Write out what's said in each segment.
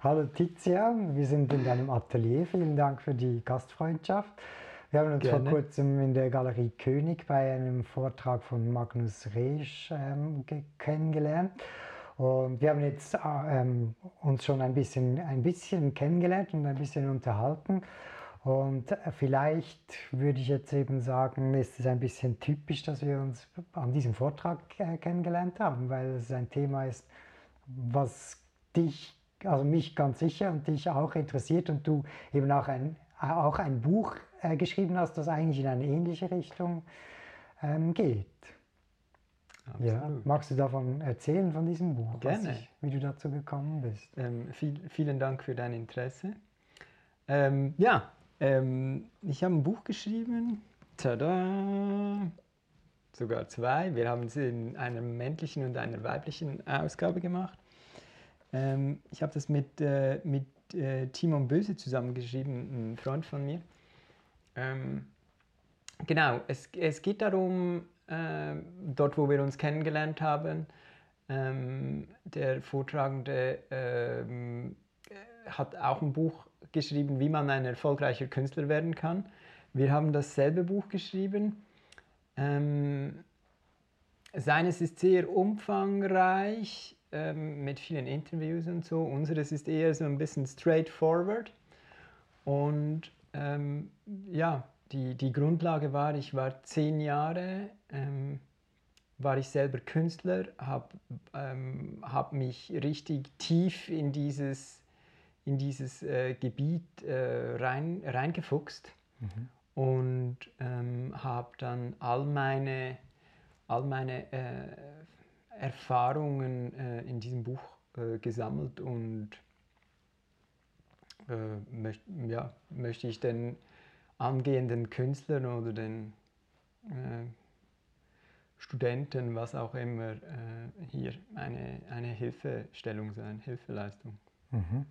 Hallo Tizian, wir sind in deinem Atelier. Vielen Dank für die Gastfreundschaft. Wir haben uns Gerne. vor kurzem in der Galerie König bei einem Vortrag von Magnus Resch ähm, kennengelernt. Und wir haben jetzt äh, ähm, uns schon ein bisschen, ein bisschen kennengelernt und ein bisschen unterhalten. Und äh, vielleicht würde ich jetzt eben sagen, ist es ein bisschen typisch, dass wir uns an diesem Vortrag äh, kennengelernt haben, weil es ein Thema ist, was dich, also mich ganz sicher und dich auch interessiert und du eben auch ein, auch ein Buch äh, geschrieben hast, das eigentlich in eine ähnliche Richtung ähm, geht. Ja, magst du davon erzählen, von diesem Buch? Gerne. Ich, wie du dazu gekommen bist? Ähm, viel, vielen Dank für dein Interesse. Ähm, ja, ähm, ich habe ein Buch geschrieben. Tada! Sogar zwei. Wir haben es in einer männlichen und einer weiblichen Ausgabe gemacht. Ähm, ich habe das mit, äh, mit äh, Timon Böse zusammengeschrieben, ein Freund von mir. Ähm, genau, es, es geht darum, äh, dort wo wir uns kennengelernt haben, ähm, der Vortragende ähm, hat auch ein Buch geschrieben, wie man ein erfolgreicher Künstler werden kann. Wir haben dasselbe Buch geschrieben. Ähm, seines ist sehr umfangreich ähm, mit vielen Interviews und so. Unseres ist eher so ein bisschen straightforward. Und ähm, ja, die, die Grundlage war, ich war zehn Jahre, ähm, war ich selber Künstler, habe ähm, hab mich richtig tief in dieses in dieses äh, Gebiet äh, rein, reingefuchst mhm. und ähm, habe dann all meine, all meine äh, Erfahrungen äh, in diesem Buch äh, gesammelt und äh, möcht, ja, möchte ich den angehenden Künstlern oder den Studenten, was auch immer, hier eine, eine Hilfestellung sein, Hilfeleistung. Mhm.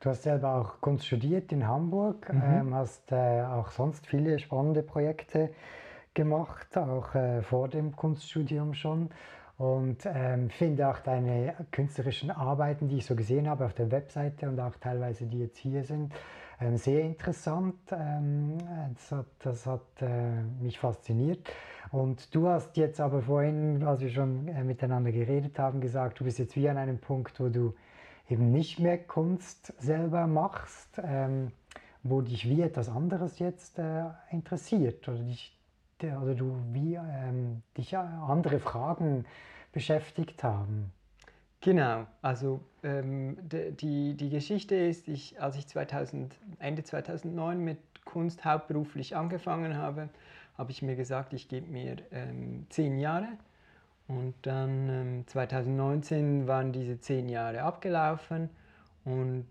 Du hast selber auch Kunst studiert in Hamburg, mhm. ähm, hast äh, auch sonst viele spannende Projekte gemacht, auch äh, vor dem Kunststudium schon. Und ähm, finde auch deine künstlerischen Arbeiten, die ich so gesehen habe auf der Webseite und auch teilweise die jetzt hier sind, ähm, sehr interessant. Ähm, das hat, das hat äh, mich fasziniert. Und du hast jetzt aber vorhin, als wir schon äh, miteinander geredet haben, gesagt, du bist jetzt wie an einem Punkt, wo du eben nicht mehr Kunst selber machst, ähm, wo dich wie etwas anderes jetzt äh, interessiert oder, dich, oder du wie ähm, dich andere Fragen beschäftigt haben. Genau, also ähm, die, die Geschichte ist, ich, als ich 2000, Ende 2009 mit Kunst hauptberuflich angefangen habe, habe ich mir gesagt, ich gebe mir ähm, zehn Jahre und dann ähm, 2019 waren diese zehn Jahre abgelaufen und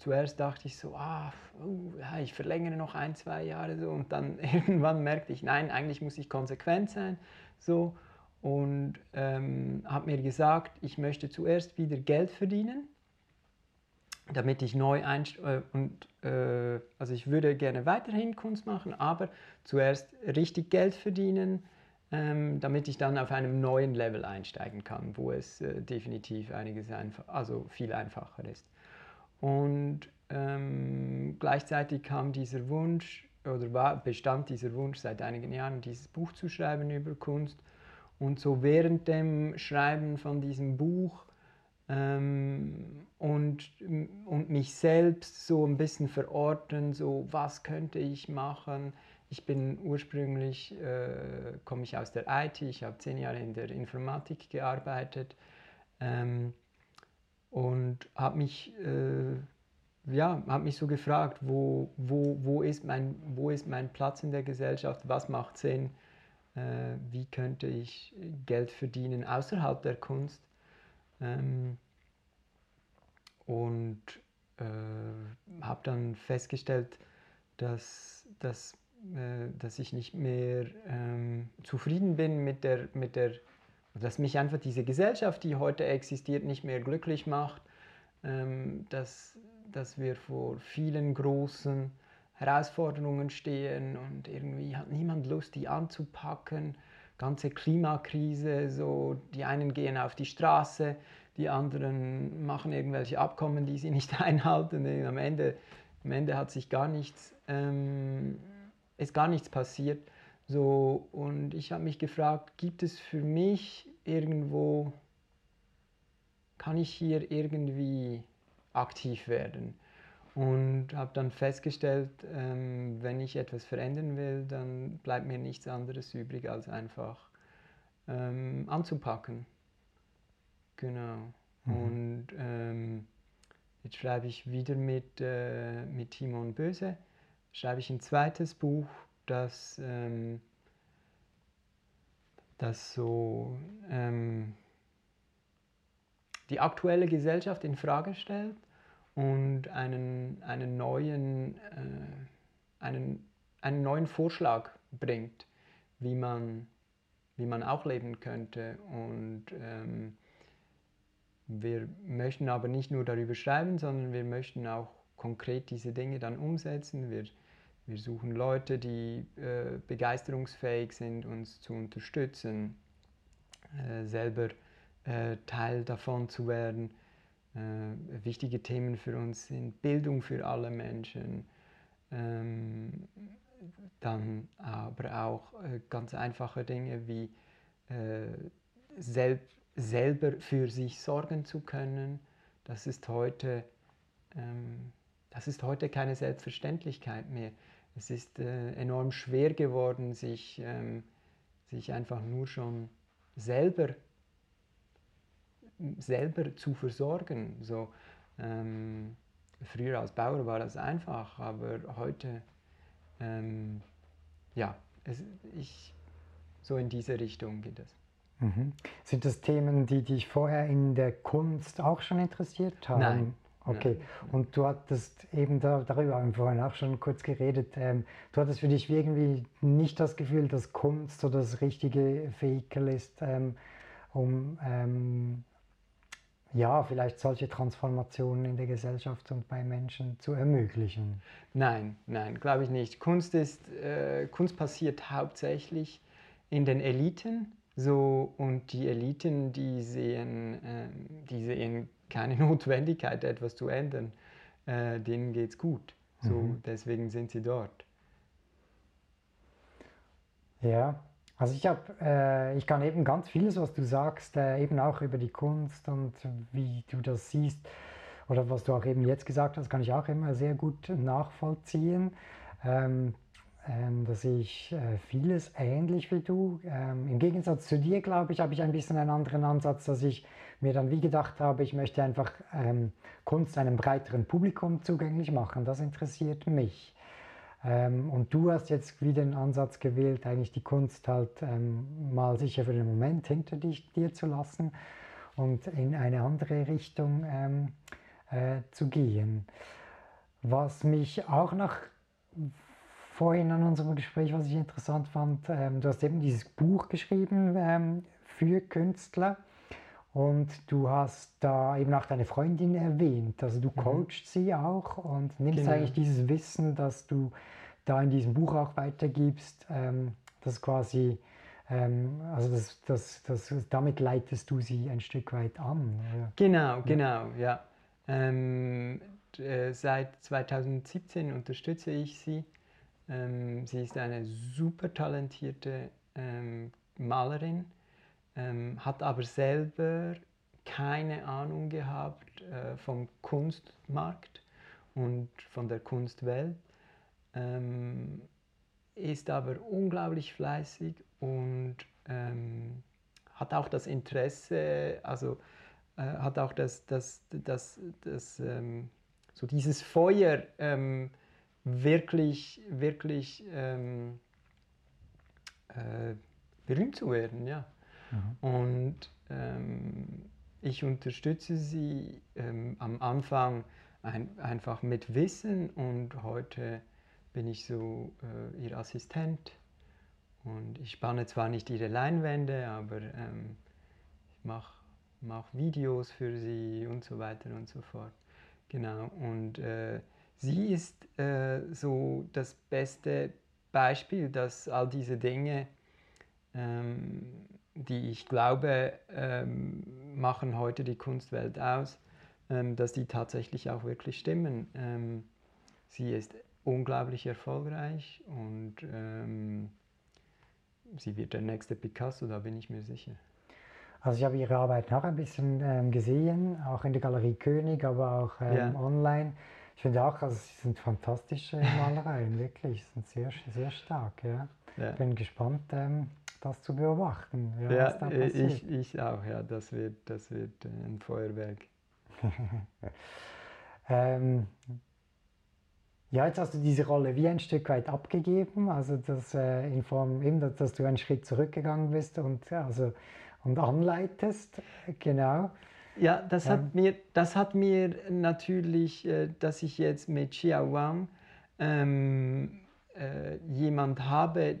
zuerst dachte ich so, ah, uh, ich verlängere noch ein, zwei Jahre so und dann irgendwann merkte ich, nein, eigentlich muss ich konsequent sein so und ähm, habe mir gesagt, ich möchte zuerst wieder Geld verdienen, damit ich neu einsteige äh, und äh, also ich würde gerne weiterhin Kunst machen, aber zuerst richtig Geld verdienen ähm, damit ich dann auf einem neuen Level einsteigen kann, wo es äh, definitiv einiges einfach, also viel einfacher ist. Und ähm, gleichzeitig kam dieser Wunsch oder war, bestand dieser Wunsch seit einigen Jahren, dieses Buch zu schreiben über Kunst. Und so während dem Schreiben von diesem Buch ähm, und, und mich selbst so ein bisschen verorten, so was könnte ich machen, ich bin ursprünglich, äh, komme ich aus der IT, ich habe zehn Jahre in der Informatik gearbeitet ähm, und habe mich, äh, ja, hab mich so gefragt, wo, wo, wo, ist mein, wo ist mein Platz in der Gesellschaft, was macht Sinn, äh, wie könnte ich Geld verdienen außerhalb der Kunst. Ähm, und äh, habe dann festgestellt, dass, dass äh, dass ich nicht mehr ähm, zufrieden bin mit der, mit der, dass mich einfach diese Gesellschaft, die heute existiert, nicht mehr glücklich macht, ähm, dass, dass wir vor vielen großen Herausforderungen stehen und irgendwie hat niemand Lust, die anzupacken. ganze Klimakrise, so die einen gehen auf die Straße, die anderen machen irgendwelche Abkommen, die sie nicht einhalten. Am Ende, am Ende hat sich gar nichts, ähm, ist gar nichts passiert. So, und ich habe mich gefragt, gibt es für mich irgendwo, kann ich hier irgendwie aktiv werden? Und habe dann festgestellt, ähm, wenn ich etwas verändern will, dann bleibt mir nichts anderes übrig, als einfach ähm, anzupacken. Genau. Mhm. Und ähm, jetzt schreibe ich wieder mit, äh, mit Timon Böse, schreibe ich ein zweites Buch, das, ähm, das so ähm, die aktuelle Gesellschaft in Frage stellt und einen, einen, neuen, äh, einen, einen neuen Vorschlag bringt, wie man, wie man auch leben könnte. Und ähm, wir möchten aber nicht nur darüber schreiben, sondern wir möchten auch konkret diese Dinge dann umsetzen. Wir, wir suchen Leute, die äh, begeisterungsfähig sind, uns zu unterstützen, äh, selber äh, Teil davon zu werden äh, wichtige Themen für uns sind Bildung für alle Menschen, ähm, dann aber auch äh, ganz einfache Dinge wie äh, sel selber für sich sorgen zu können. Das ist heute, ähm, das ist heute keine Selbstverständlichkeit mehr. Es ist äh, enorm schwer geworden, sich, ähm, sich einfach nur schon selber selber zu versorgen. So, ähm, früher als Bauer war das einfach, aber heute, ähm, ja, es, ich, so in diese Richtung geht es. Mhm. Sind das Themen, die dich vorher in der Kunst auch schon interessiert haben? Nein. Okay, und du hattest eben da, darüber haben wir vorhin auch schon kurz geredet, ähm, du hattest für dich irgendwie nicht das Gefühl, dass Kunst so das richtige Vehikel ist, ähm, um ähm, ja, vielleicht solche Transformationen in der Gesellschaft und bei Menschen zu ermöglichen? Nein, nein, glaube ich nicht. Kunst, ist, äh, Kunst passiert hauptsächlich in den Eliten. So, und die Eliten, die sehen, äh, die sehen keine Notwendigkeit, etwas zu ändern. Äh, denen geht es gut. So, mhm. Deswegen sind sie dort. Ja, also ich habe, äh, ich kann eben ganz vieles, was du sagst, äh, eben auch über die Kunst und wie du das siehst oder was du auch eben jetzt gesagt hast, kann ich auch immer sehr gut nachvollziehen. Ähm, ähm, da sehe ich äh, vieles ähnlich wie du. Ähm, Im Gegensatz zu dir, glaube ich, habe ich ein bisschen einen anderen Ansatz, dass ich mir dann wie gedacht habe, ich möchte einfach ähm, Kunst einem breiteren Publikum zugänglich machen. Das interessiert mich. Und du hast jetzt wieder den Ansatz gewählt, eigentlich die Kunst halt mal sicher für den Moment hinter dich, dir zu lassen und in eine andere Richtung äh, zu gehen. Was mich auch noch vorhin an unserem Gespräch, was ich interessant fand, ähm, du hast eben dieses Buch geschrieben ähm, für Künstler. Und du hast da eben auch deine Freundin erwähnt. Also du mhm. coachst sie auch und nimmst genau. eigentlich dieses Wissen, das du da in diesem Buch auch weitergibst, ähm, das quasi, ähm, also das, das, das, damit leitest du sie ein Stück weit an. Oder? Genau, genau, ja. Ähm, äh, seit 2017 unterstütze ich sie. Ähm, sie ist eine super talentierte ähm, Malerin ähm, hat aber selber keine Ahnung gehabt äh, vom Kunstmarkt und von der Kunstwelt, ähm, ist aber unglaublich fleißig und ähm, hat auch das Interesse, also äh, hat auch das, das, das, das ähm, so dieses Feuer ähm, wirklich, wirklich ähm, äh, berühmt zu werden, ja. Mhm. Und ähm, ich unterstütze sie ähm, am Anfang ein, einfach mit Wissen und heute bin ich so äh, ihr Assistent. Und ich spanne zwar nicht ihre Leinwände, aber ähm, ich mache mach Videos für sie und so weiter und so fort. Genau. Und äh, sie ist äh, so das beste Beispiel, dass all diese Dinge ähm, die ich glaube, ähm, machen heute die Kunstwelt aus, ähm, dass die tatsächlich auch wirklich stimmen. Ähm, sie ist unglaublich erfolgreich und ähm, sie wird der nächste Picasso, da bin ich mir sicher. Also ich habe Ihre Arbeit noch ein bisschen ähm, gesehen, auch in der Galerie König, aber auch ja. online. Ich finde auch, also sie sind fantastische Malereien, wirklich, sie sind sehr, sehr stark. Ja. ja. Bin gespannt, ähm, das zu beobachten. Ja, ja da ich, ich auch, ja, das wird, das wird äh, ein Feuerwerk. ähm, ja, jetzt hast du diese Rolle wie ein Stück weit abgegeben, also das, äh, in Form eben, dass, dass, du einen Schritt zurückgegangen bist und, also, und anleitest, genau. Ja, das hat, ähm. mir, das hat mir natürlich, äh, dass ich jetzt mit Xia Wang ähm, äh, jemand habe,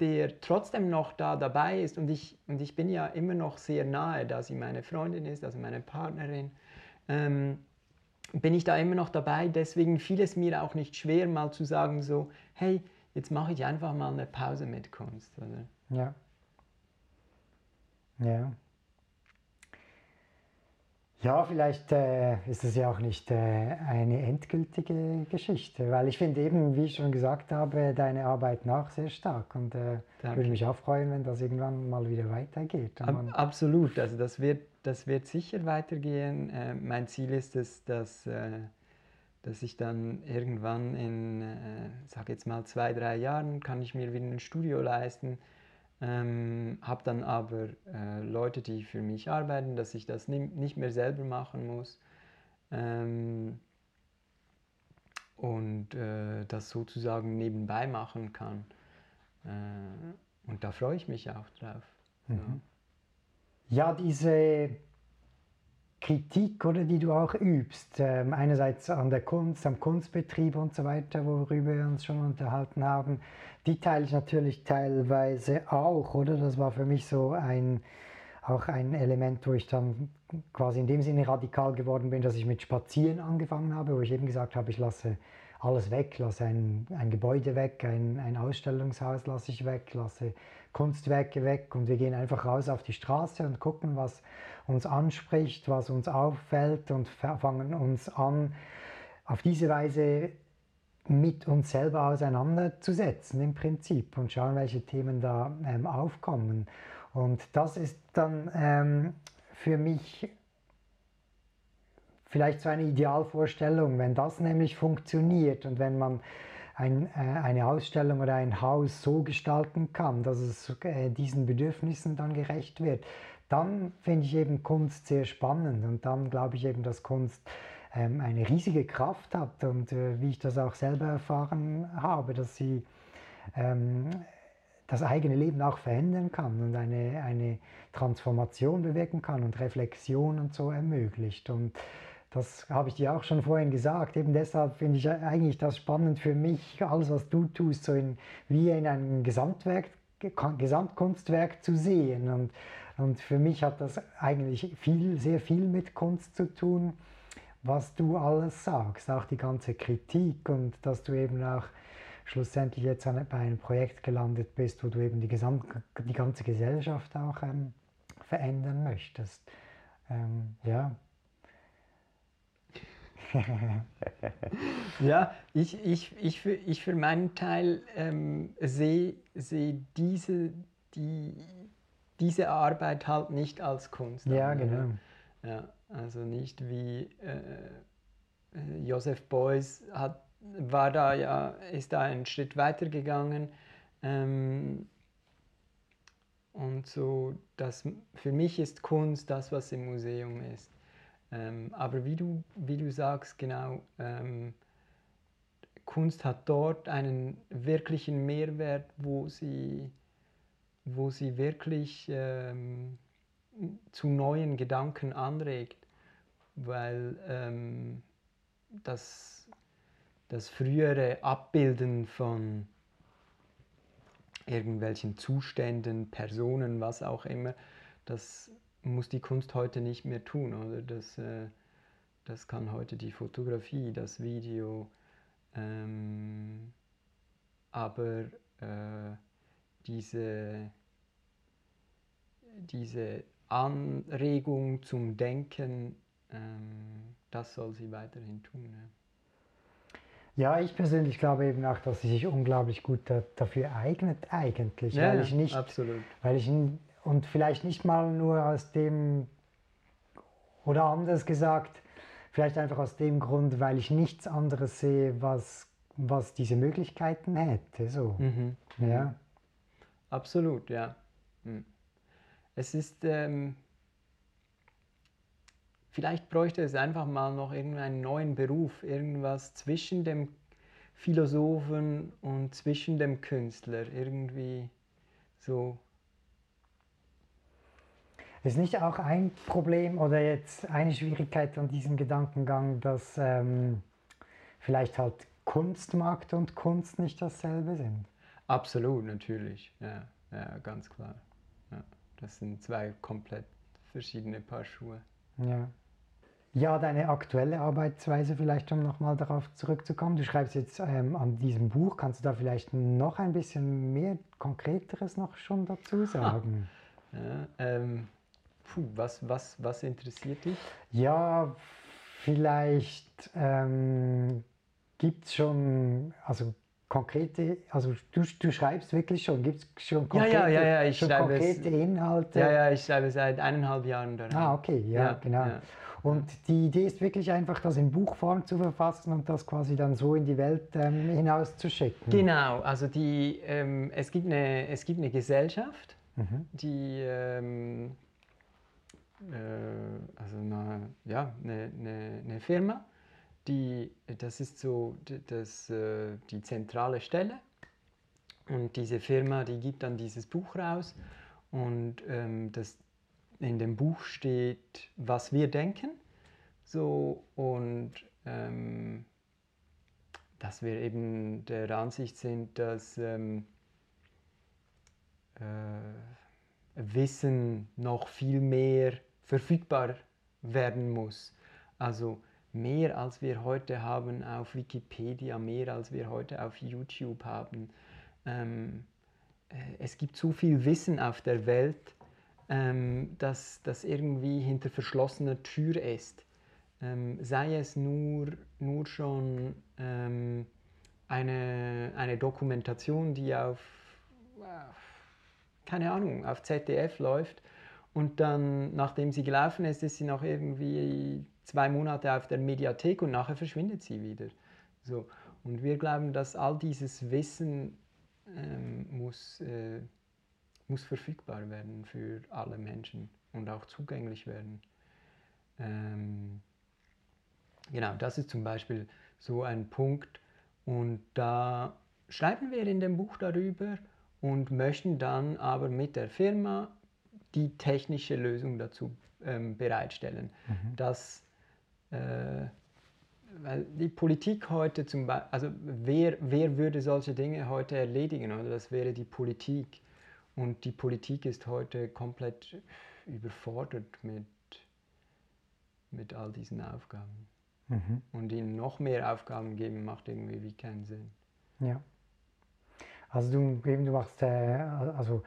der trotzdem noch da dabei ist und ich, und ich bin ja immer noch sehr nahe, da sie meine Freundin ist, also meine Partnerin. Ähm, bin ich da immer noch dabei. Deswegen fiel es mir auch nicht schwer, mal zu sagen, so, hey, jetzt mache ich einfach mal eine Pause mit Kunst. Oder? Ja. Ja. Ja, vielleicht äh, ist es ja auch nicht äh, eine endgültige Geschichte, weil ich finde eben, wie ich schon gesagt habe, deine Arbeit nach sehr stark und äh, würde mich auch freuen, wenn das irgendwann mal wieder weitergeht. Ab, absolut, also das wird, das wird sicher weitergehen. Äh, mein Ziel ist es, dass, äh, dass ich dann irgendwann in, äh, sag jetzt mal zwei, drei Jahren, kann ich mir wieder ein Studio leisten, ähm, habe dann aber äh, Leute, die für mich arbeiten, dass ich das nicht mehr selber machen muss. Ähm, und äh, das sozusagen nebenbei machen kann. Äh, und da freue ich mich auch drauf. Mhm. Ja. ja, diese Kritik, oder, die du auch übst, ähm, einerseits an der Kunst, am Kunstbetrieb und so weiter, worüber wir uns schon unterhalten haben, die teile ich natürlich teilweise auch, oder? Das war für mich so ein, auch ein Element, wo ich dann quasi in dem Sinne radikal geworden bin, dass ich mit Spazieren angefangen habe, wo ich eben gesagt habe, ich lasse alles weg, lasse ein, ein Gebäude weg, ein, ein Ausstellungshaus lasse ich weg, lasse Kunstwerke weg und wir gehen einfach raus auf die Straße und gucken, was uns anspricht, was uns auffällt und fangen uns an, auf diese Weise mit uns selber auseinanderzusetzen im Prinzip und schauen, welche Themen da ähm, aufkommen. Und das ist dann ähm, für mich vielleicht so eine Idealvorstellung, wenn das nämlich funktioniert und wenn man ein, äh, eine Ausstellung oder ein Haus so gestalten kann, dass es äh, diesen Bedürfnissen dann gerecht wird, dann finde ich eben Kunst sehr spannend und dann glaube ich eben, dass Kunst ähm, eine riesige Kraft hat und äh, wie ich das auch selber erfahren habe, dass sie ähm, das eigene Leben auch verändern kann und eine, eine Transformation bewirken kann und Reflexion und so ermöglicht. Und das habe ich dir auch schon vorhin gesagt. Eben deshalb finde ich eigentlich das spannend für mich, alles, was du tust, so in, wie in einem Gesamtwerk, Gesamtkunstwerk zu sehen. Und und für mich hat das eigentlich viel, sehr viel mit Kunst zu tun, was du alles sagst, auch die ganze Kritik und dass du eben auch schlussendlich jetzt bei einem Projekt gelandet bist, wo du eben die, Gesamt, die ganze Gesellschaft auch ähm, verändern möchtest. Ähm, ja. ja, ich, ich, ich, für, ich für meinen Teil ähm, sehe seh diese, die, diese Arbeit halt nicht als Kunst. Ja, genau. Ja, also nicht wie äh, Joseph Beuys hat, war da ja, ist da einen Schritt weiter gegangen. Ähm, und so, das, für mich ist Kunst das, was im Museum ist. Ähm, aber wie du, wie du sagst, genau, ähm, Kunst hat dort einen wirklichen Mehrwert, wo sie wo sie wirklich ähm, zu neuen Gedanken anregt, weil ähm, das, das frühere Abbilden von irgendwelchen Zuständen, Personen, was auch immer, das muss die Kunst heute nicht mehr tun, oder? Das, äh, das kann heute die Fotografie, das Video, ähm, aber äh, diese, diese Anregung zum Denken, ähm, das soll sie weiterhin tun. Ja. ja. ich persönlich glaube eben auch, dass sie sich unglaublich gut da, dafür eignet eigentlich, ja, weil ich nicht, absolut. weil ich und vielleicht nicht mal nur aus dem oder anders gesagt, vielleicht einfach aus dem Grund, weil ich nichts anderes sehe, was, was diese Möglichkeiten hätte. So. Mhm. Ja. Mhm. Absolut, ja. Mhm. Es ist, ähm, vielleicht bräuchte es einfach mal noch irgendeinen neuen Beruf, irgendwas zwischen dem Philosophen und zwischen dem Künstler, irgendwie so. Ist nicht auch ein Problem oder jetzt eine Schwierigkeit an diesem Gedankengang, dass ähm, vielleicht halt Kunstmarkt und Kunst nicht dasselbe sind? Absolut, natürlich, ja, ja ganz klar. Das sind zwei komplett verschiedene Paar Schuhe. Ja. Ja, deine aktuelle Arbeitsweise vielleicht, um nochmal darauf zurückzukommen. Du schreibst jetzt ähm, an diesem Buch. Kannst du da vielleicht noch ein bisschen mehr Konkreteres noch schon dazu sagen? Ja, ähm, puh, was, was, was interessiert dich? Ja, vielleicht ähm, gibt es schon, also konkrete, also du, du schreibst wirklich schon, gibt es schon konkrete, ja, ja, ja, ich schon schreibe konkrete es, Inhalte? Ja, ja, ich schreibe seit eineinhalb Jahren daran. Ah, okay, ja, ja genau. Ja. Und die Idee ist wirklich einfach, das in Buchform zu verfassen und das quasi dann so in die Welt ähm, hinauszuschicken. Genau, also die, ähm, es, gibt eine, es gibt eine Gesellschaft, mhm. die ähm, äh, also eine, ja, eine, eine, eine Firma, die, das ist so das, äh, die zentrale Stelle. Und diese Firma, die gibt dann dieses Buch raus. Und ähm, das, in dem Buch steht, was wir denken. So, und ähm, dass wir eben der Ansicht sind, dass ähm, äh, Wissen noch viel mehr verfügbar werden muss. Also mehr als wir heute haben auf Wikipedia, mehr als wir heute auf YouTube haben. Ähm, äh, es gibt so viel Wissen auf der Welt, ähm, dass das irgendwie hinter verschlossener Tür ist. Ähm, sei es nur, nur schon ähm, eine, eine Dokumentation, die auf, keine Ahnung, auf ZDF läuft und dann, nachdem sie gelaufen ist, ist sie noch irgendwie zwei Monate auf der Mediathek und nachher verschwindet sie wieder. So. Und wir glauben, dass all dieses Wissen ähm, muss, äh, muss verfügbar werden für alle Menschen und auch zugänglich werden. Ähm, genau, das ist zum Beispiel so ein Punkt. Und da schreiben wir in dem Buch darüber und möchten dann aber mit der Firma die technische Lösung dazu ähm, bereitstellen, mhm. dass äh, weil die Politik heute zum Beispiel, also wer, wer würde solche Dinge heute erledigen? Oder? Das wäre die Politik. Und die Politik ist heute komplett überfordert mit, mit all diesen Aufgaben. Mhm. Und ihnen noch mehr Aufgaben geben, macht irgendwie wie keinen Sinn. Ja. Also du, eben, du machst, äh, also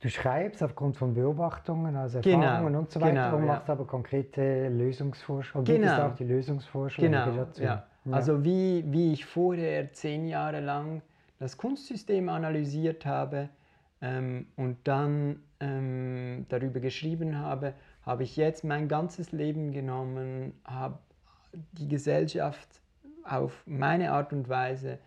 du schreibst aufgrund von Beobachtungen, also genau, Erfahrungen genau, und so weiter genau, und machst ja. aber konkrete Lösungsvorschläge. Genau. Gibst auch die Lösungsvorschläge genau, dazu. Ja. ja. Also wie, wie ich vorher zehn Jahre lang das Kunstsystem analysiert habe ähm, und dann ähm, darüber geschrieben habe, habe ich jetzt mein ganzes Leben genommen, habe die Gesellschaft auf meine Art und Weise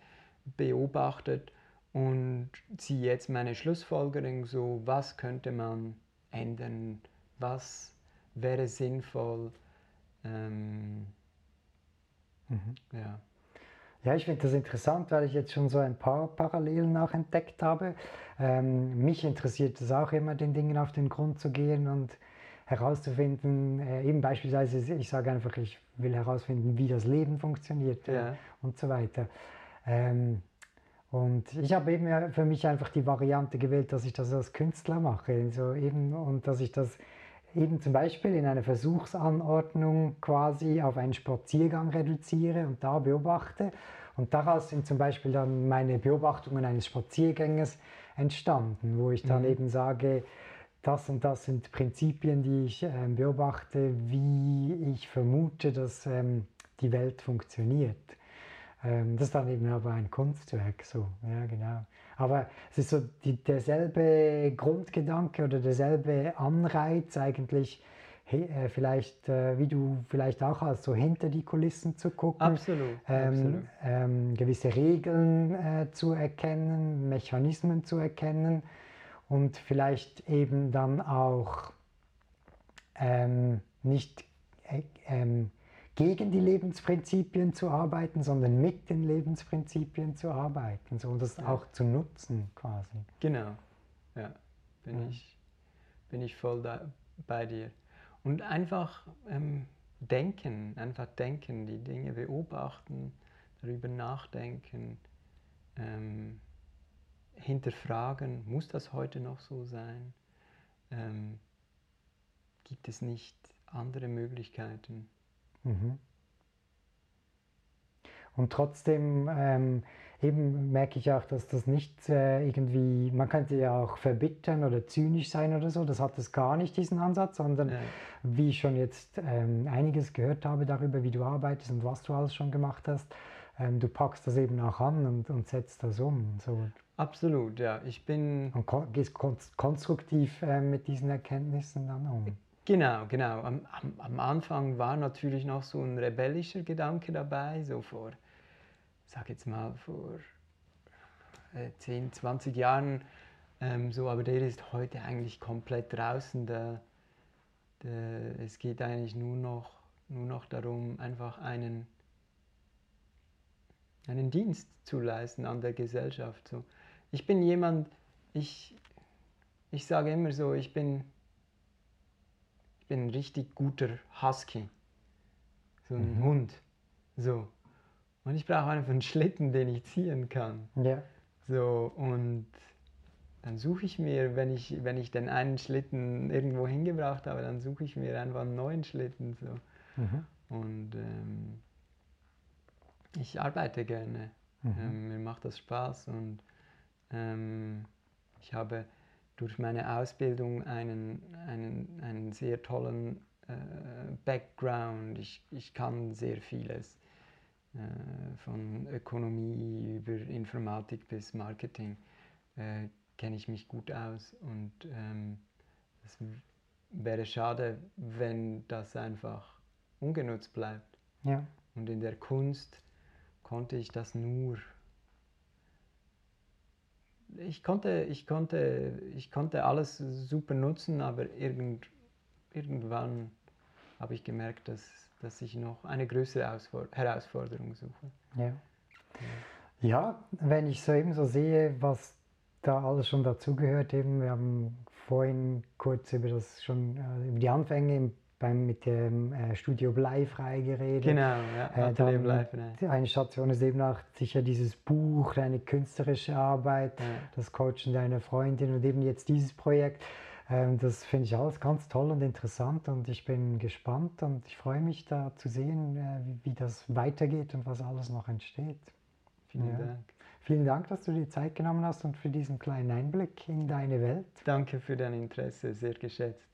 beobachtet und ziehe jetzt meine Schlussfolgerung so, was könnte man ändern, was wäre sinnvoll. Ähm, mhm. ja. Ja, ich finde das interessant, weil ich jetzt schon so ein paar Parallelen auch entdeckt habe. Ähm, mich interessiert es auch immer, den Dingen auf den Grund zu gehen und herauszufinden, äh, eben beispielsweise, ich sage einfach, ich will herausfinden, wie das Leben funktioniert ja. äh, und so weiter. Ähm, und ich habe eben für mich einfach die Variante gewählt, dass ich das als Künstler mache. So eben, und dass ich das eben zum Beispiel in einer Versuchsanordnung quasi auf einen Spaziergang reduziere und da beobachte. Und daraus sind zum Beispiel dann meine Beobachtungen eines Spaziergängers entstanden, wo ich dann mhm. eben sage, das und das sind Prinzipien, die ich ähm, beobachte, wie ich vermute, dass ähm, die Welt funktioniert. Ähm, das ist dann eben aber ein Kunstwerk, so, ja, genau. Aber es ist so die, derselbe Grundgedanke oder derselbe Anreiz eigentlich, äh, vielleicht, äh, wie du vielleicht auch hast, so hinter die Kulissen zu gucken. Absolut. Ähm, absolut. Ähm, gewisse Regeln äh, zu erkennen, Mechanismen zu erkennen und vielleicht eben dann auch ähm, nicht äh, ähm, gegen die Lebensprinzipien zu arbeiten, sondern mit den Lebensprinzipien zu arbeiten so, und das ja. auch zu nutzen quasi. Genau, ja, bin, ja. Ich, bin ich voll da, bei dir. Und einfach ähm, denken, einfach denken, die Dinge beobachten, darüber nachdenken, ähm, hinterfragen, muss das heute noch so sein? Ähm, gibt es nicht andere Möglichkeiten? Mhm. Und trotzdem ähm, eben merke ich auch, dass das nicht äh, irgendwie, man könnte ja auch verbittern oder zynisch sein oder so, das hat es gar nicht, diesen Ansatz, sondern ja. wie ich schon jetzt ähm, einiges gehört habe darüber, wie du arbeitest und was du alles schon gemacht hast, ähm, du packst das eben auch an und, und setzt das um. So. Absolut, ja. Ich bin. Und gehst konstruktiv äh, mit diesen Erkenntnissen dann um. Genau, genau. Am, am, Anfang war natürlich noch so ein rebellischer Gedanke dabei, so vor, sag jetzt mal, vor äh, 10, 20 Jahren. Ähm, so, aber der ist heute eigentlich komplett draußen. Der, der, es geht eigentlich nur noch, nur noch darum, einfach einen, einen Dienst zu leisten an der Gesellschaft. So. Ich bin jemand, ich, ich sage immer so, ich bin bin ein richtig guter Husky. So ein mhm. Hund. So. Und ich brauche einfach einen Schlitten, den ich ziehen kann. Ja. So, und dann suche ich mir, wenn ich, wenn ich den einen Schlitten irgendwo hingebracht habe, dann suche ich mir einfach einen neuen Schlitten. So. Mhm. Und ähm, ich arbeite gerne. Mhm. Ähm, mir macht das Spaß und ähm, ich habe durch meine Ausbildung einen, einen, einen sehr tollen äh, Background. Ich, ich kann sehr vieles, äh, von Ökonomie über Informatik bis Marketing äh, kenne ich mich gut aus und ähm, es wäre schade, wenn das einfach ungenutzt bleibt. Ja. Und in der Kunst konnte ich das nur ich konnte, ich, konnte, ich konnte alles super nutzen, aber irgend, irgendwann habe ich gemerkt, dass, dass ich noch eine größere Herausforderung suche. Ja. ja, wenn ich so eben so sehe, was da alles schon dazugehört, eben, wir haben vorhin kurz über das schon, äh, über die Anfänge im beim, mit dem äh, Studio Bleifrei geredet. Genau, ja, äh, dann, Bleifrei. Eine Station ist eben auch sicher dieses Buch, deine künstlerische Arbeit, ja. das Coachen deiner Freundin und eben jetzt dieses Projekt. Ähm, das finde ich alles ganz toll und interessant und ich bin gespannt und ich freue mich da zu sehen, äh, wie, wie, das weitergeht und was alles noch entsteht. Vielen ja. Dank. Vielen Dank, dass du dir Zeit genommen hast und für diesen kleinen Einblick in deine Welt. Danke für dein Interesse, sehr geschätzt.